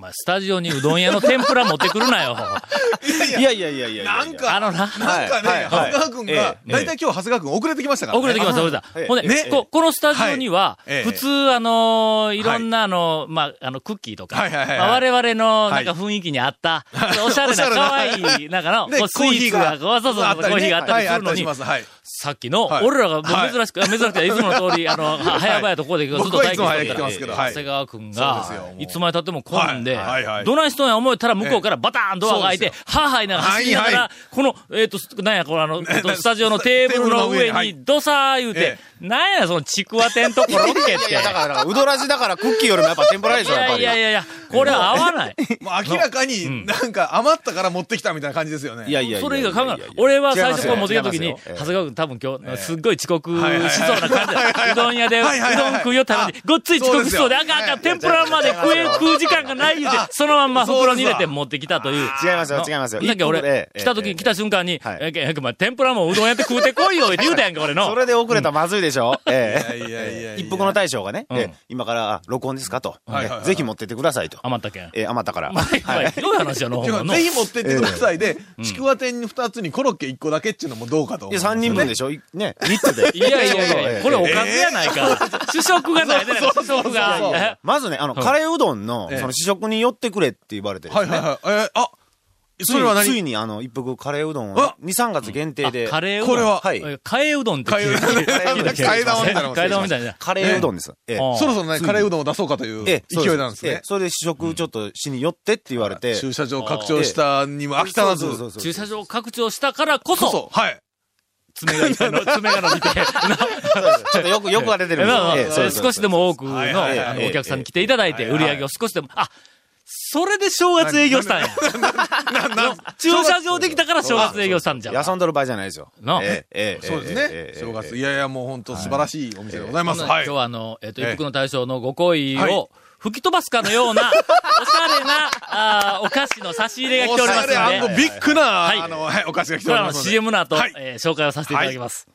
お前スタジオにうどん屋の天ぷら持ってくるなよ。いやいや。いやいやいや。なんか、あのな。なんかね、はいはい。長谷川君が、ええだいたい今日長谷川君遅れてきましたからね。遅れてきました、遅れた。ほんで、ねここのスタジオには、普通、あのーいろんな、あの、まあ、あの、クッキーとか、我々の、なんかはい雰囲気に合った、おしゃれな、可愛い、なんかの、でこうスイーツが、そうそう、コーヒーがあったりするのにさっきの、はい。俺らが珍しく、珍しくて、いつもの通り、あの、は早々とここでずっと待機してたますけど、はい。長。谷川くんがいつまで経っても混んでどないしとんや思えたら向こうからバターンドアが開いてはぁはいながら走りながらはいは、この、えっと、なんや、このあの、えっとスタジオのテーブルの上にに、ドサー言うてえ、なんや、そのちくわ天とコロッケって。だから、うどらじだから、クッキーよりもやっぱ天ぷらでしょ、やっぱり。いやいやいやこれは合わない。もう明らかに、なんか余ったから持ってきたみたいな感じですよね。い。やいやいやそれ以外考えない俺は最初こう持ってきた時に、長谷川君多分今日、すっごい遅刻はいはいはいしそうな感じで、うどん屋でうどんはいはいはい食うよって話に、ごっつい遅刻しそうで、あかんあかん、天ぷらまで食え、食う時間がない言うて、そのまんま袋に入れて持ってきたという。違いますよ、違いますよ。だけど俺え、え来た時、来た瞬間に、はいえ、え、お前天ぷらもうどんやって食うてこいよって言うたやんか、俺のそ。れで遅れたらまずいでしょ ええ。いやいやいやいや。一服の大将がね、今からあ録音ですかと。ぜひ持ってってくださいと。余ったけん。ええ余ったから。ま あ、ひどい話やの。ぜひ持ってってくださいで、ちくわ天に2つにコロッケ1個だけっていうのもどうかと思いや、うんですよね。3人分でしょ？いね、3つで？いやいやいや、ええこれおかずやないか。主食がないで、主食が。えまずね、あの、カレーうどんの、ええその試食に寄ってくれって言われてですね。はいはいはい。えー、あ、つそれはい何？ついにあの、一服カレーうどんをあ2、3月限定で。あカレーうどん。これは？はいえ替えうどんって聞いた替えうどん聞いた替え玉みたいなの替え玉みたいな。カレーうどんです。ええあそろそろね、カレーうどんを出そうかというええ勢いなんですね。ええそれで試食ちょっとしに寄ってって言われて。駐車場拡張したにも飽き足らず。駐車場拡張したからこそ、こそ、はい。爪が 爪が伸びて、ちょっとよく、よくが出てる少しでも多くのお客さんに来ていただいて、ええ売り上げを少しでも、あ、それで正月営業したんや。駐車場できたから正月営業したんじゃ。ん。遊んどる場合じゃないですよ。なええええそうですね正月。いやいや、もう本当素晴らしいお店でございます。今日。はあの、えっ、と、ええ一服の大将のご好意はいを吹き飛ばすかのような、おしゃれな、あーお菓子の差し入れが来ておりますおしゃれあのので、ビッグな、はい。あの、はい、お菓子が来てこれはあのおりますので。CM の後、はい。えー紹介をさせていただきます。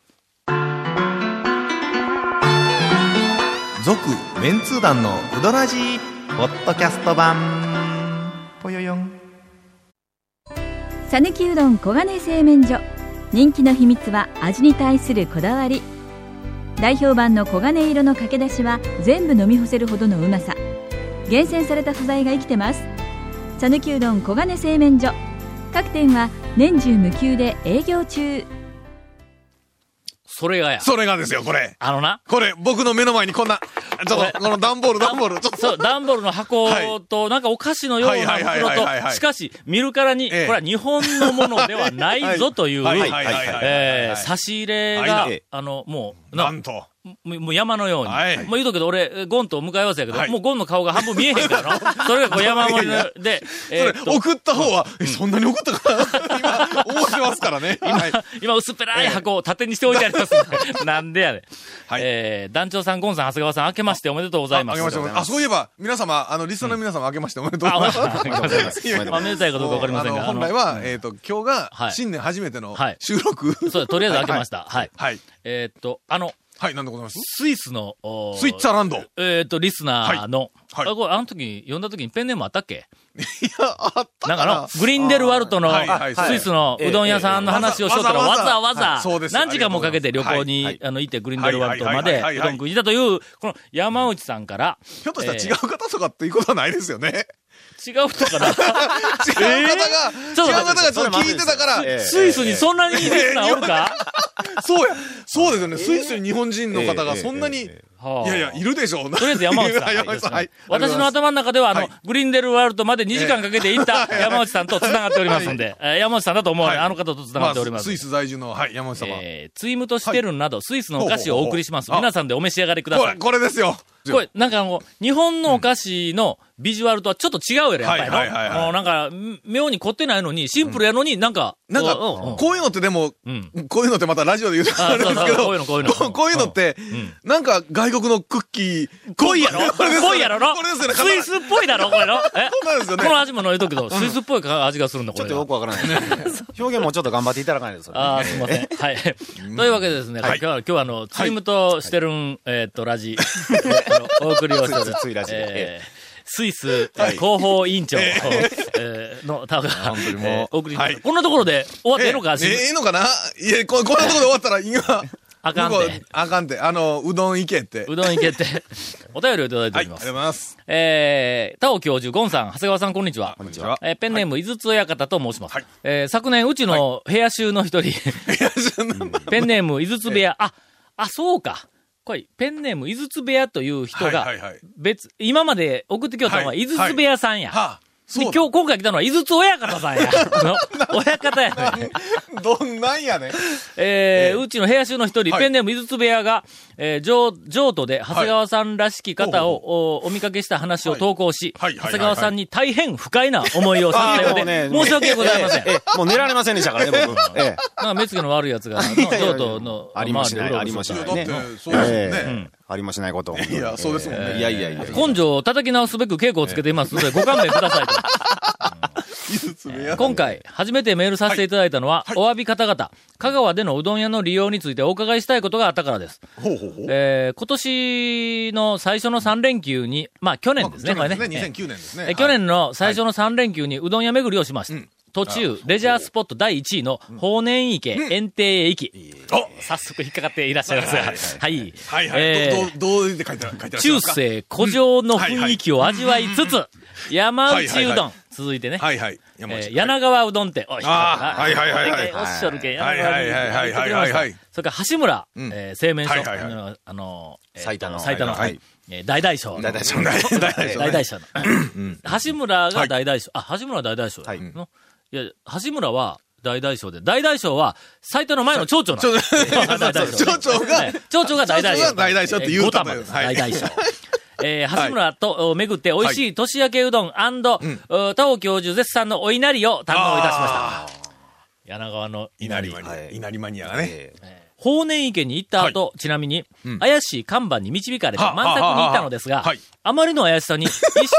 続メンツー団のウドラジーポッドキャスト版。ぽよよん。さぬきうどん黄金製麺所。人気の秘密は味に対するこだわり。代表版の黄金色のかけだしは全部飲み干せるほどのうまさ厳選された素材が生きてます。さぬきうどん黄金製麺所。各店は年中無休で営業中。それがや。それがですよ、これ。あのな、これ、僕の目の前にこんな、ちょっと、この段ボール、段ボール、ちょっと。そう、段ボールの箱と、なんかお菓子のような袋と、はいしかし、見るからに、こえ。えれは日本のものではないぞという、えー差し入れがはい、あの、もう、ななんと。もう山のように。はいもう言うとくけど、俺、ゴンと向かい合わせやけど、はいもうゴンの顔が半分見えへんからの。それがこう山盛りので、えー送った方は、え、そんなに送ったかな？今、思ってますからね。はい。今薄っぺらい箱を縦にしておいてあります。なんでやねん。はいえー、団長さん、ゴンさん、長谷川さん、明けましておめでとうございます。ああけましてあ、そういえば、皆様、あの、リスナーの皆様、明けましておめでとうございます。あおめでとうございまめでたいかどうかわかりませんが本来は、えっと、今日が、はい新年初めてのはい収録。そうとりあえず明けました。はい。はい。えーっと、あの、はい、なんでございます？スイスの、スイッツァーランド。いえーっと、リスナーの、はい。はい。あこれあの時、読んだ時にペンネームあったっけ？や、あったかな。なんかの、グリンデルワルトの、スイスのうどん屋さんの話をしとったら、わわざわざざわざはい。そうです。何時間もかけて旅行はいに、あの、行って、グリンデルワルトまはいで、うどん食い。に行ったという、この山内さんから、ひょっとしたら違う方とかっていうことはないですよね。違う人から、違う方が、ちょっと違う方がちょっと聞いてたから、ええスイスにそんなにリスナーおるか？そうや、そうですよね。スイスに日本人の方がそんなに、はあ。やいや、いるでしょう。とりあえず山内さん。山内さん、はい。私の頭の中では、あの、はい。グリンデルワールドまで2時間かけて行った山内さんと繋がっておりますんで、えー山内さんだと思う、はい。あの方と繋がっております。スイス在住の、はい、山内様。えー、ツイムとしてるなど、スイスのお菓子をお送りします。皆さんでお召し上がりくだこれ、さい。これですよ。これ、なんかあの、日本のお菓子の、ビジュアルとはちょっと違うやろ、やっぱりの。はいはいはいはい。もうなんか、ん妙に凝ってないのに、シンプルやのになんか、なんか、うんうん。こういうのってでも、うん。こういうのってまたラジオで言うとあれですけど、こういうのこういうの。ここういうのって、なんか外国のクッキー、濃いやろ？濃いやろ？の？これですよね。スイスっぽいだろ？これの？え？そうなんですよね。この味も飲いとくけど、スイスっぽい味がするんだ、これ。が。ちょっとよくわからない。です。表現もちょっと頑張っていただかないですよね。ああ、すみません。はい。というわけでですね、今日は、今日はあの、チームとしてるん、えーっと、ラジ、お送りをしてるついラジ。えースイス広報委員長、えー。のタオが、お送りこんなところで終わってええのか、ええええのかな？いこんなところで終わったら、今、あかんてあかんて。あの、うどん行けって。うどん行けって、お便りをいただいておはい、ありがとうります。ございます。えー、タオ教授、ゴンさん、長谷川さん、こんにちは。こんにちは。えーペンネーム、井筒親方と申します。はいえー昨年、うちの部屋集の一人、ペンネーム、井筒部屋、あ、あ、そうか。これ、ペンネーム、井筒部屋という人が、はいはいはい別、今まで送ってきよったのは、はい井筒部屋さんや。はあ、でそう今日、今回来たのは、井筒親方さんや。の親方やね。どんなんやねん。えーうちの部屋集の一人、はい。ペンネーム井筒部屋が、えー、譲譲渡で長谷川さんらしき方を、おお見かけした話を投稿し、長谷川さんに大変不快な思いをさせたようで、申し訳ございません。ええ、もう寝られませんでしたからね、僕。えんか目つきの悪い奴が、譲渡のありもしたありもしないだって、そうですね。えありもしないことを。いやそうですもんねいやいやいや。根性を叩き直すべく稽古をつけていますので、ご勘弁くださいと。今回、初めてメールさせていただいたのは、はいお詫び方々、香川でのうどん屋の利用についてお伺いしたいことがあったからです。ほうほうほう。えー今年の最初の3連休に、まあ去年ですね、これね。2009年ですね。え去年の最初の3連休にうどん屋巡りをしました。うん途中、レジャースポット第1位の法然池園庭へ行き、お早速引っかかっていらっしゃいますが、はい。はいはい。えーどどどう書いてある書いてある中世古城の雰囲気を味わいつつ、山内うどん、続いてね、はいはい。柳川うどん店、おい、はいはいはいはい。おっしゃるけん、はい柳川うどん店はいはいはいはいはい。それから橋村、製麺所、はいはいはい。あのあの、えー最多の。最多の、はいえー大大将。大大将大大将 大大将の。橋村が大大将。あ、橋村は大大将。はい。のいや、橋村は大大将で、大大将は、最多の前の町長なの。大大将町長がね町長が大大将。大大将って言うたのよえー五玉です。はい大大将。えー、橋村とお巡って美味しい年明けうどんお田尾教授絶賛のお稲荷を堪能いたしました。柳川の稲荷。稲荷マニア。稲荷マニアがね。え法然池に行った後、ちなみに、怪しい看板に導かれて満作に行ったのですが、ははい。あまりの怪しさに、一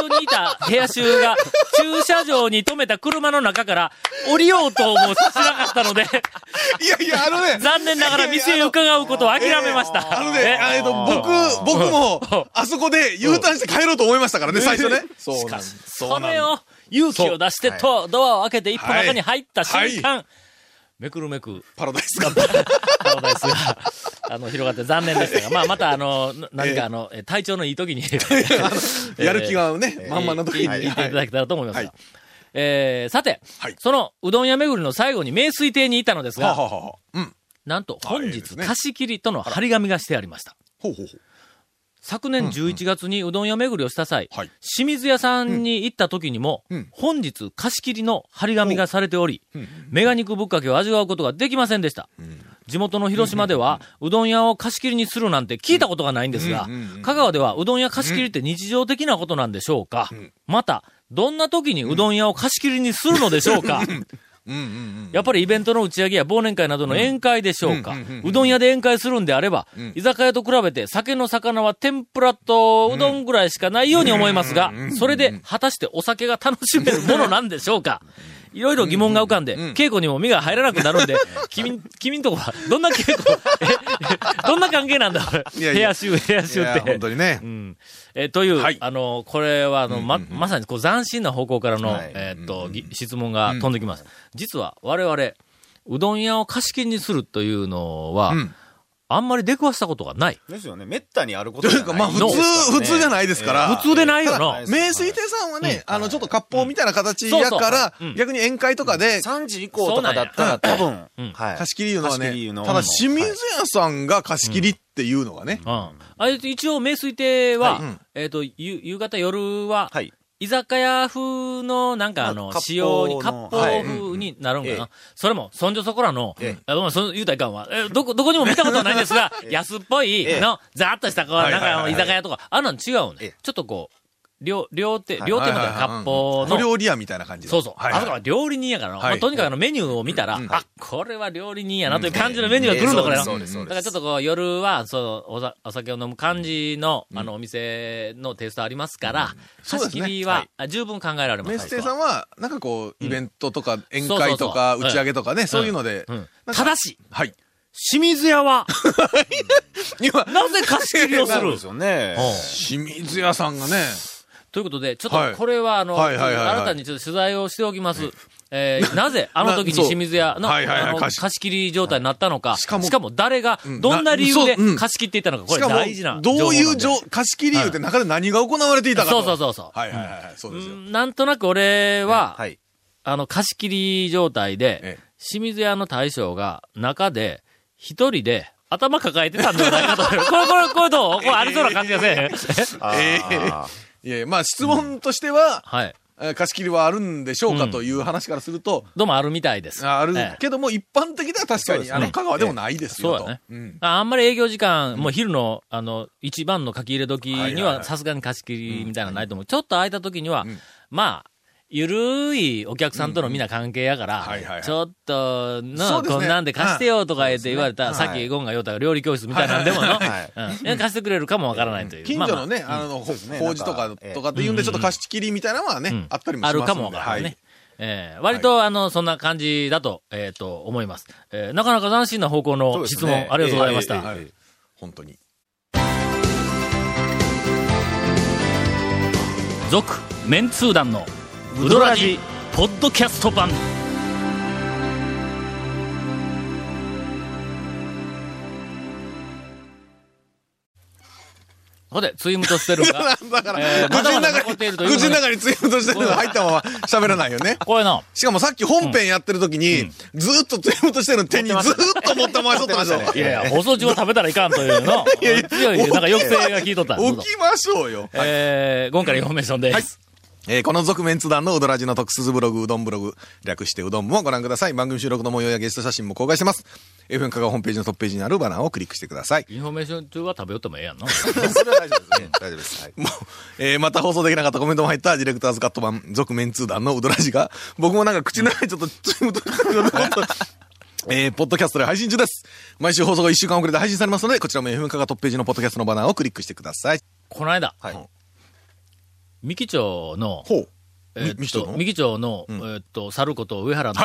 緒にいた部屋衆が、駐車場に止めた車の中から、降りようともしなかったので、いやいや、あのね。残念ながら店へ伺うことを諦めました。あのね、あえっと、僕、僕も、あそこで U ターンして帰ろうと思いましたからね、最初ね。そうなん。それを、勇気を出してと、ドアを開けて一歩中に入った瞬間、めくるめく、パラダイスが。パラダイスが、あの、広がって残念でしたが、まあ、また、あの、な何か、あの、え体調のいい時に、やる気がね、満々の時に。聞いていただけたらと思いますいえー、さて、はいそのうどん屋巡りの最後に名水亭にいたのですが、はははは。うん。なんと本日貸し切りとの張り紙がしてありました。ほうほうほう。昨年11月にうどん屋巡りをした際、はい。清水屋さんに行った時にも、うん。本日貸し切りの張り紙がされており、メガ肉ぶっかけを味わうことができませんでした。地元の広島では、うどん屋を貸し切りにするなんて聞いたことがないんですが、香川ではうどん屋貸し切りって日常的なことなんでしょうか、また、どんな時にうどん屋を貸し切りにするのでしょうか、やっぱりイベントの打ち上げや忘年会などの宴会でしょうか。うどん屋で宴会するんであれば、居酒屋と比べて酒の魚は天ぷらとうどんぐらいしかないように思いますが、それで果たしてお酒が楽しめるものなんでしょうか。いろいろ疑問が浮かんで、稽古にも身が入らなくなるんで、君、君んとこは、どんな稽古、え、どんな関係なんだ、部屋集、部屋集って。本。当にね。う。ん。えーという、はい。あの、これは、あの、ま、まさに、こう、斬新な方向からの、はい。えーっと、ぎ質問が飛んできます。実は、我々、うどん屋を貸し切りにするというのは、うんあんまり出くわしたことがない。ですよね。めったにあることというか、まあ、普の通、普通じゃないですから。普通でないよな。え名水亭さんはね、あの、ちょっと割烹みたいな形やからそうそうう。ん、逆に宴会とかで、3時以降とかだったら多分うん、はい。貸し切りいうのはね貸し切りいう、のただ清水屋さんが貸し切りっていうのがね、うん。あれ、一応、名水亭は、えーっと、ゆ夕方、夜は、はい。居酒屋風の、なんかあのまあ、仕様に、割割烹風になるんかな。えそれも、そんじょそこらの、えあごめん、その言うたらいかんわ。え、どこ、どこにも見たことはないんですが、安っぽいええの、ざーっとした、こう、なんか居酒屋とか、あんなん違うねええ。ちょっとこう、料、料亭、はい。料亭まで割烹の、小料理屋みたいな感じでそうそう。はいはい。あそこは料理人やからな、はい。まあとにかくあのメニューを見たら、あ、これは料理人やなという感じのメニューが来るの、これうですそうです。だからちょっとこう、夜は、そう、お酒を飲む感じの、あの、お店のテイストありますから、貸し切りは、あ十分考えられます。メンステさんは、なんかこう、イベントとか、宴会とか、うん打ち上げとかね、そういうのでただし、はい。清水屋は、今、なぜ貸し切りをする？そうですよね。清水屋さんがね、ということで、ちょっはい。とこれは、あの、新たにちょっと取材をしておきます。えーなぜ、あの時に清水屋の、はいはいはい。貸し。切り状態になったのか、しかも誰がうん、どんな理由で貸し切っていったのか、これしかも大事な、どういう貸し切り言うて中で何が行われていたかと。そうそうそうそう。はいはいはいはい、そうですよ。なんとなく俺は、はい。あの、貸し切り状態で、ええ。清水屋の大将が中で、一人で、頭抱えてたんじゃないかと。これ、これ、これどう？これありそうな感じがせえへん。ええ いやいやまあ質問としては、はい。えー貸し切りはあるんでしょうかという話からすると、どうもあるみたいです。ある。ええ。けども一般的では確かに、あの、香川でもないですよと。そうやね。ん。ああんまり営業時間、もう昼の、あの、一番の書き入れ時には、はいはいはい。さすがに貸し切りみたいなのないと思う。ちょっと空いた時には、まあ、ゆるいお客さんとのみんな関係やからちょっと、そうの、ですね。こんなんで貸してよとか言って言われたさっきゴンが言うたが料理教室みたいなんでもの、貸してくれるかもわからないという。近所のね、まあまあの、法事とかとかっていうんで、ちょっと貸し切りみたいなのはね、うん。あったりもしますあるかもわからないね。はいえー割と、あの、そんな感じだと、えっ、と、思います。えーなかなか斬新な方向の質問、ありがとうございました。本当に。続、メンツー団の、ウドラジ、ポッドキャスト版。ほんで、ツイムとステルが、だから、口の中に、口の中にツイートしてるのが入ったまま喋らないよね。これの、しかもさっき本編やってる時に、ずーっとツイートしてるの手にずーっと持って回しとったでしょ。いやいや、放送中は食べたらいかんというの、強い、なんか抑制が効いとった。起きましょうよ。えー、今回のインフォメーションです。えーこの続麺通団のうどらじの特設ブログ、うどんブログ、略してうどんもご覧ください。番組収録の模様やゲスト写真も公開してます。FM 香川ホームページのトップページにあるバナーをクリックしてください。インフォメーション中は食べよってもええやんの。それは大丈夫ですね。大丈夫です。はい。もう、えーまた放送できなかったコメントも入ったディレクターズカット版、続麺通団のうどらじが、僕もなんか口の中にちょっと、ちょっと、えー、ポッドキャストで配信中です。毎週放送が1週間遅れで配信されますので、こちらも FM 香川トップページのポッドキャストのバナーをクリックしてください。この間、はい。三木町の。えー三木町の、えーっと、猿子と上原の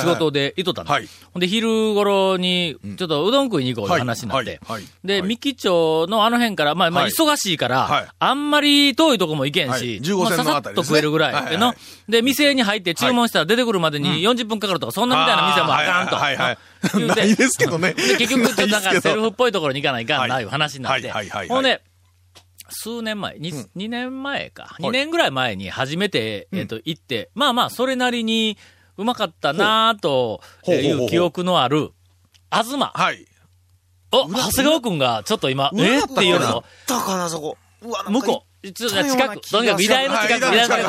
仕事でいとったの。はい。ほんで、昼頃に、ちょっとうどん食いに行こうという話になって。はい。はい。はいで、はい。三木町のあの辺から、まあ、まあ、はい。忙しいから、はい。あんまり遠いとこも行けんはい。し、15まあささっと食えるぐらいでの、で、店に入って注文したら出てくるまでに40分かかるとか、そんなみたいな店もあかんと。はいはいはい言うてないですけどね。で結局、ちょっとなんかセルフっぽいところに行かないかんな、はいいう話になって。はいはいはいはい。ほんで、数年前、に2年前か。2年ぐらい前に初めて、えっと、行って、まあまあ、それなりにうまかったなぁといほう記憶のある、東。はい。お、長谷川くんがちょっと今、え？ーっていうの。だかな、そこ。うわ、向こう、ちょっと近く、とにかく医大の近く、はい医大の近く。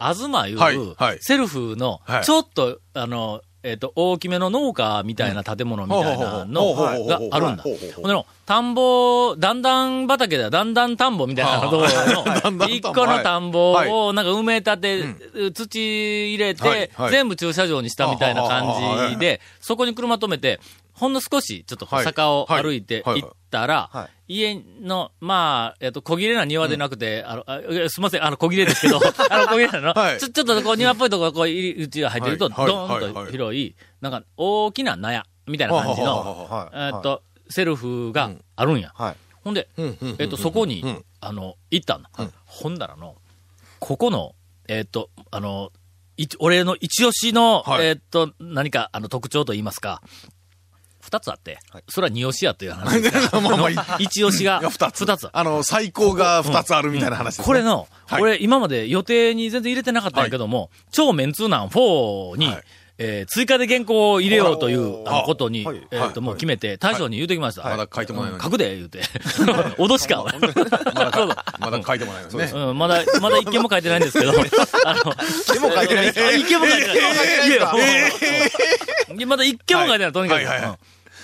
東いう、セルフのは、い。ちょっと、あの、えっ、と、大きめの農家みたいな建物みたいなのがあるんだ。ほんでの、田んぼ、段々畑だ、段々田んぼみたいなところの、一個の田んぼはいをなんか埋め立て、土入れはいてはい、全部駐車場にしたみたいな感じで、そこに車止めて、ほんの少し、ちょっと坂を歩いて行ったらは、家の、まあ、えっと、小切れな庭でなくて、あの、すみません、あの、小切れですけど、あの、小切れなの、はい。ちょ、ちょっとこう、庭っぽいところ、こう、入り口が入ってると、はいドーンと広い、なんか、大きな納屋、みたいな感じの、はい。えっと、セルフがあるんや。はい。ほんで、えっと、そこにうん、あの、行ったんだ。ほんだらの、ここの、えっと、あの、い俺の一押しの、はい。えっと、何か、あの、特徴と言いますか、二つあって、それは二押しやという話ですが まあまあ一押しが二つ。二つ。あの、最高が二つあるみたいな話ですね。これの、はい俺今まで予定に全然入れてなかったんやけども、超メンツーナン4に、はいえー追加で原稿を入れようという、あの、ことに、はいえっ、と、もう決めて、大将に言うてきました。まだ書いてもらえないうん書くで、言うて。脅しか。まだ書いてもらえない ですね。うん、まだ、まだ一件も書いてないんですけど、あの、一件も書いてない。一件も書いてない。いやまだ一件も書いてない、とにかく。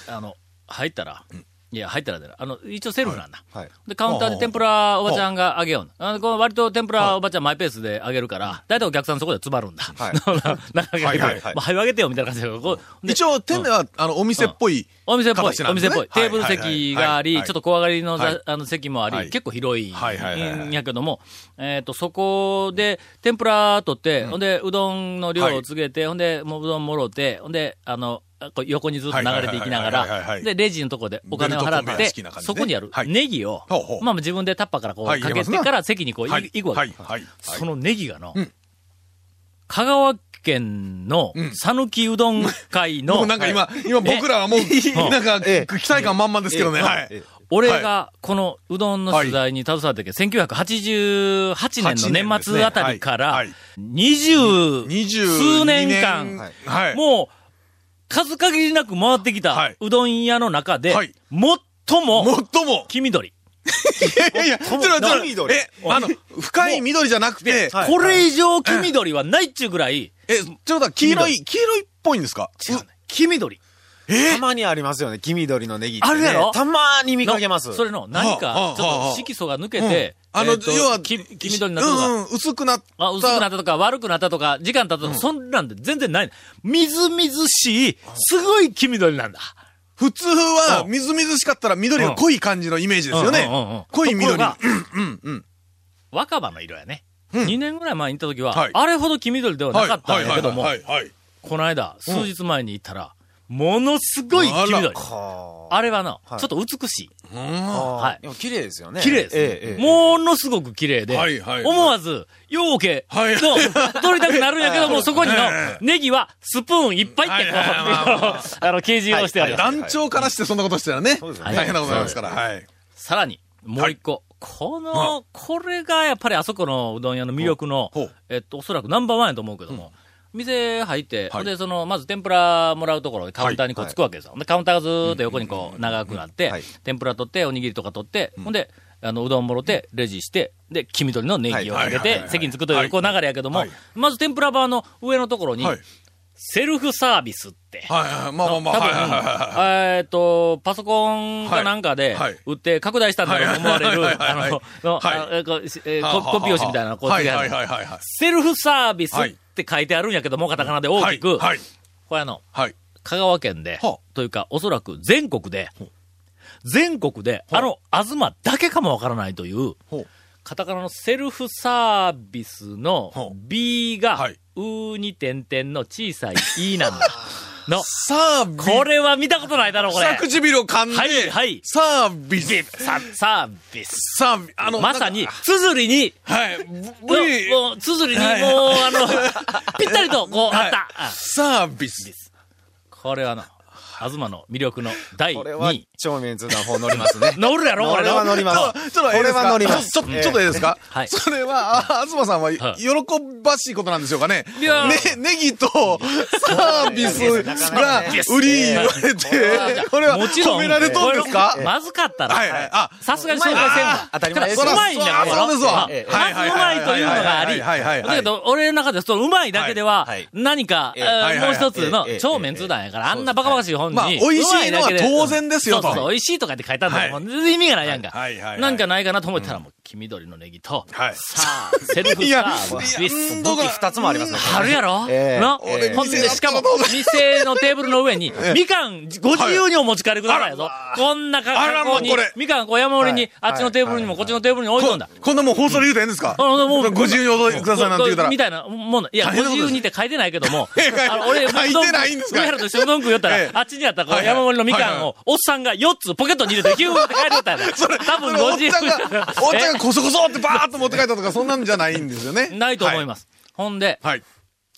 あの、入ったら、いや、入ったら。あの、一応セルフなんだ。はい。で、カウンターで天ぷらおばちゃんがあげようの。あの、この割と天ぷらおばちゃんマイペースであげるから、だいたいお客さんそこで詰まるんだ。はい。はいはいはい。げてよ、みたいな感じで。一応、店内は、あの、お店っぽい。お店っぽい、お店っぽい。テーブル席があり、ちょっと小上がりのあの席もあり、はい。結構広いんやけども、えっ、と、そこで、天ぷら取って、ほんで、うどんの量を告げて、ほんで、もううどんもろうて、ほんで、あの、横にずっと流れていきながら、で、レジのとこでお金を払ってそこにあるはいネギをまあ自分でタッパーからこうはいかけてから席にこう行くわけはい。はい。そのネギがのうん、香川県のうん讃岐うどん会の なんか今、今僕らはもう、なんか、え期待感満々ですけどね。はい。え俺がこのうどんの取材に携わったけど、1988年の年末あたりから二十数年間。もう、数限りなく回ってきはい。たうどん屋の中で、はい。最も、最も、黄緑。いやいや、ちょっとえ、あの、深い緑じゃなくて、はい。これ以上黄緑はないっちゅうぐらい、え、ちょっと黄色い、黄色いっぽいんですか？違うね。黄緑。たまにありますよね、黄緑のネギって、ね。あるやろ？たまに見かけます。のそれの何はあか、ちょっと色素が抜けて、あの、要は、黄黄緑になったとか、うんうん、薄くなった。あ、薄くなったとか、悪くなったとか、時間経ったとか、そんなんで全然ない。みずみずしい、すごい黄緑なんだ。普通は、うんみずみずしかったら緑が濃い感じのイメージですよね。濃い緑。うんうんうん。若葉の色やね。うん2年ぐらい前に行った時は、はいあれほど黄緑ではなかったんやけども。この間、数日前に行ったら、ものすごい黄緑。はあ。れはな、はい。ちょっと美しい。はい。でも綺麗ですよね。綺麗です、ものすごく綺麗で、はいはい。はい思わず、ようけはい。の、取りたくなるんやけども、そこにのえ、ネギはスプーンいっぱいってこう、はいはいはい。まあまあの、掲示をしてある。団長からしてそんなことしたらね、大変なことになりますから。はい。さらに、もう一個。この、これがやっぱりあそこのうどん屋の魅力のえっと、おそらくナンバーワンやと思うけども、店入って、はい。で、その、まず天ぷらもらうところでカウンターにこうつくわけですよ。で、カウンターがずーっと横にこう長くなってはい、天ぷら取って、おにぎりとか取って、ほんで、あの、うどんもろて、レジして、で、黄緑のネギをかけて席に着くという、こう流れやけどもはい、まず天ぷらバーの上のところにはい、。セルフサービスって、はいはい。まあまあまあ。えっと、パソコンかなんかで売って拡大したんだろうと思われる、あの、ココピー用紙みたいなのこう。セルフサービスって書いてあるんやけども、カタカナで大きく、はい。これあの、はい。香川県ではあ、というか、おそらく全国で、全国で、あの、東だけかもわからないというカタカナのセルフサービスの B がはい、うに点々の小さい E なんだ。の、サービス。これは見たことないだろ、これ。下唇を噛んで、はいはいサービス。さ、サービス。サービス。あの、まさにつづりに、はい。もう、つづりに、もう、はいあの、ぴったりと、こう、はいあった。あサービス。これはな、東の魅力の第これは2位。、超メンツな方乗りますね。乗るやろ、これは乗ります。ちょっと、これは乗ります。ちょ、ちょちょっとええですかはいそれは、あ、東さんは、喜ばしいことなんでしょうかね。いやね、ネギとサービスが売り言われて、これはもちろん、褒められとんですかまずかったら、はいはいあさすがに紹介せんわ。当たり前ですうまいんだから。そうですわまずうまいというのがあり、はいはいはいだけど、俺の中でそのうまいだけでは、何か、もう一つの超メンツ団やから、あんなバカバカしい本に、まあ美味しいのは当然ですよと。そうそう美味しいとかって書いてあるんだもう全然意味がないやんか。はいはいはい。なんかないかなと思ったら、もう、黄緑のネギと、はいさあ、セルフいやサービス。いや武器二つもありますね。あるやろ？ええのええほんで、しかも、店のテーブルの上に、みかん、ご自由にお持ち帰りくださいやぞ。こんな格好にみかんこう山盛りに、あっちのテーブルにもこっちのテーブルに置いとんだ。こんなもん放送で言うたらええんですか？あのもうご自由にお届けくださいなんて言うたらみ。たいなもの。いや、ご自由にって書いてないけども、ええあの、俺、書いてないんですか上原と一緒にうどん食いよったらええ、あっちにあったこう山盛りのみかんを、おっさんが4つポケットに入れて、ヒューって帰りよったんや。多分ご自由おっちゃんが、こそこそってバーッと持って帰ったとか、そんなんじゃないんですよね。ないと思います。ほんで、はい。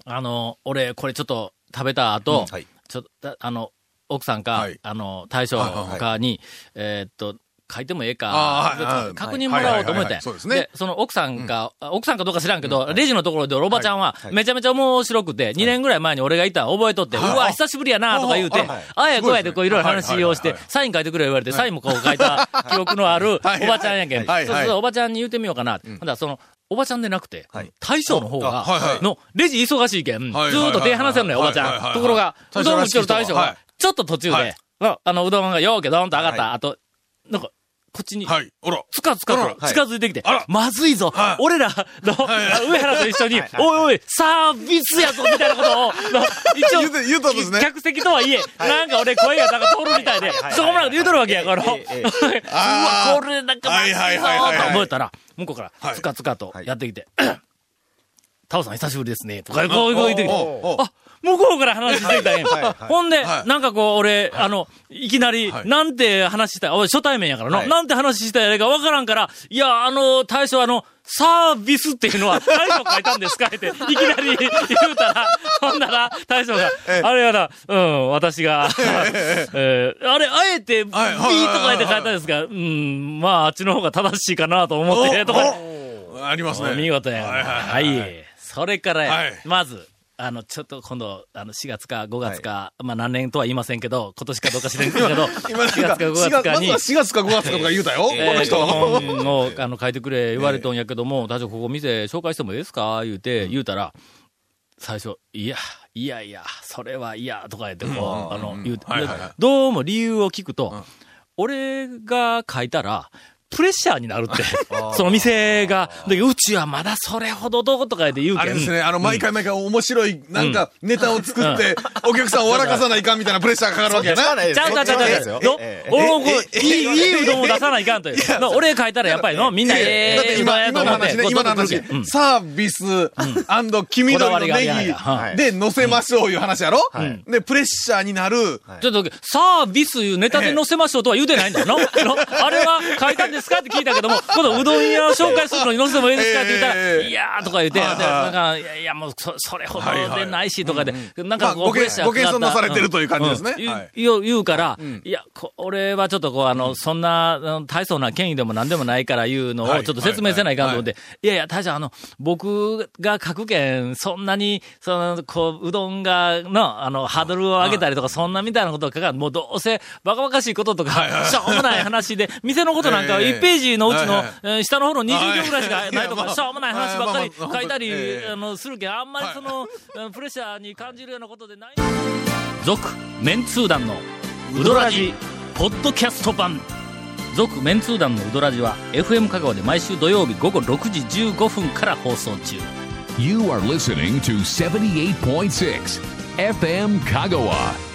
あの、俺、これちょっと食べた後、はいちょっと、あの、奥さんか、はいあの、大将かに、えーっと、書いてもええか。確認もらおうと思って。はいはいはい。はいそうでその奥さんか、あ奥さんかどうか知らんけど、レジのところでおばちゃんは、めちゃめちゃ面白くて、2年ぐらい前に俺がいたの覚えとって、うはいわ、久しぶりやなとか言うてはい、ああやこうやでこういろいろ話をしてサイン書いてくれ言われて、サインもこう書いた 記憶のあるはいおばちゃんやけん。そうそう、おばちゃんに言うてみようかな。ほんだらその、おばちゃんでなくてはい、大将の方がの、レジ忙しいけん、ずはいーっと手離せんのよ、おばちゃん。ところが、うどん打ちよる大将はい。が、ちょっと途中はい。で、の、あの、うどんがようけどんと上がった。は後、なんか、こっちに、はい。あら。つかつかとはい近づいてきて。まずいぞ。はい。俺らの、上原と一緒に、おいおい、サービスやぞみたいなことを、の一応言うて、言うたんですね。客席とはいえ、なんか俺声がなんか通るみたいではいはい、しょうもないこと言うとるわけやから。うわ、これなんかまずいぞと思ったら、向こうかはい。らつかつかとやってきて、タオさん久しぶりですね、とかこう言ってきて、あ、向こうから話してきたんや。はいはい。ほんで、はい。なんかこう、俺、あの、いきなりは、い。なんて話した、おい初対面やからの、はい。なんて話したやないかわからんから、いや、あの、大将あの、サービスっていうのは 大将書いたんですか？って、いきなり 言うたら、ほんなら、大将が、あれやな、うん、私が、えー あれ、あえて、ビーとか言って書いたんですが、うん、まあ、あっちの方が正しいかなと思って、とか、おありますね。見事や。はい。それからまず、あの、ちょっと今度、あの、4月か5月か、まあ何年とは言いませんけど、今年かどうか知れんけど、今なん4か、月か5 4月月かに、まずは4月か5月かとか言うたよ。このえー、人。本を、あの、書いてくれ言われとんやけども、大丈夫、ここ店紹介してもいいですか？言うて、言うたら、最初、いや、いやいや、それはいや、とか言って、こう、あの、言うどうも理由を聞くと、俺が書いたら、プレッシャーになるって。その店が。で、うちはまだそれほどどうとか言って言うけん。あれですね、あの、毎回毎回面白い、なんか、ネタを作って、お客さんを笑かさないかんみたいなプレッシャーがかかるわけやな。ないちゃうちゃうちゃうちゃう俺もこういい、いいうどんを出さないかんという。の俺書いたらやっぱりの、みんなええうどん今、やと思って。今の話サービス黄緑のネギで乗せましょういう話やろはいで、プレッシャーになる、ちょっと、サービスいうネタで載せましょうとは言うてないんだよ。あれは書いたんですか？って聞いたけども、今度うどん屋を紹介するのに載せてもいいですか？って言ったら、ええいやーとか言って、なんか、いやいや、もうそ、それほどでないしとかで、なんまあ、かこう、ごご謙遜なされてるうんという感じですね。うん。はい。言う言うから、いや、こ俺はちょっとこう、あの、そんな、大層な権威でも何でもないから言うのをはい。ちょっと説明せないかんと思って、い。やいや、大将、あの、僕が書くけん、そんなに、その、こう、うどんが、の、あの、ハードルを上げたりとか、そんなみたいなことかん、もうどうせ、バカバカしいこととか、しょうもない話で、店のことなんかはええ1ページのうちの下の方の20行ぐらいしかないとか、しょうもない話ばっかり書いたりええ、あの、するけん、あんまりその、うんプレッシャーに感じるようなことでない。続、メンツー団の、ウドラジ、ポッドキャスト版。続、メンツー団のウドラジは、FM 香川で毎週土曜日午後6時15分から放送中。You are listening to 78.6 FM Kagawa.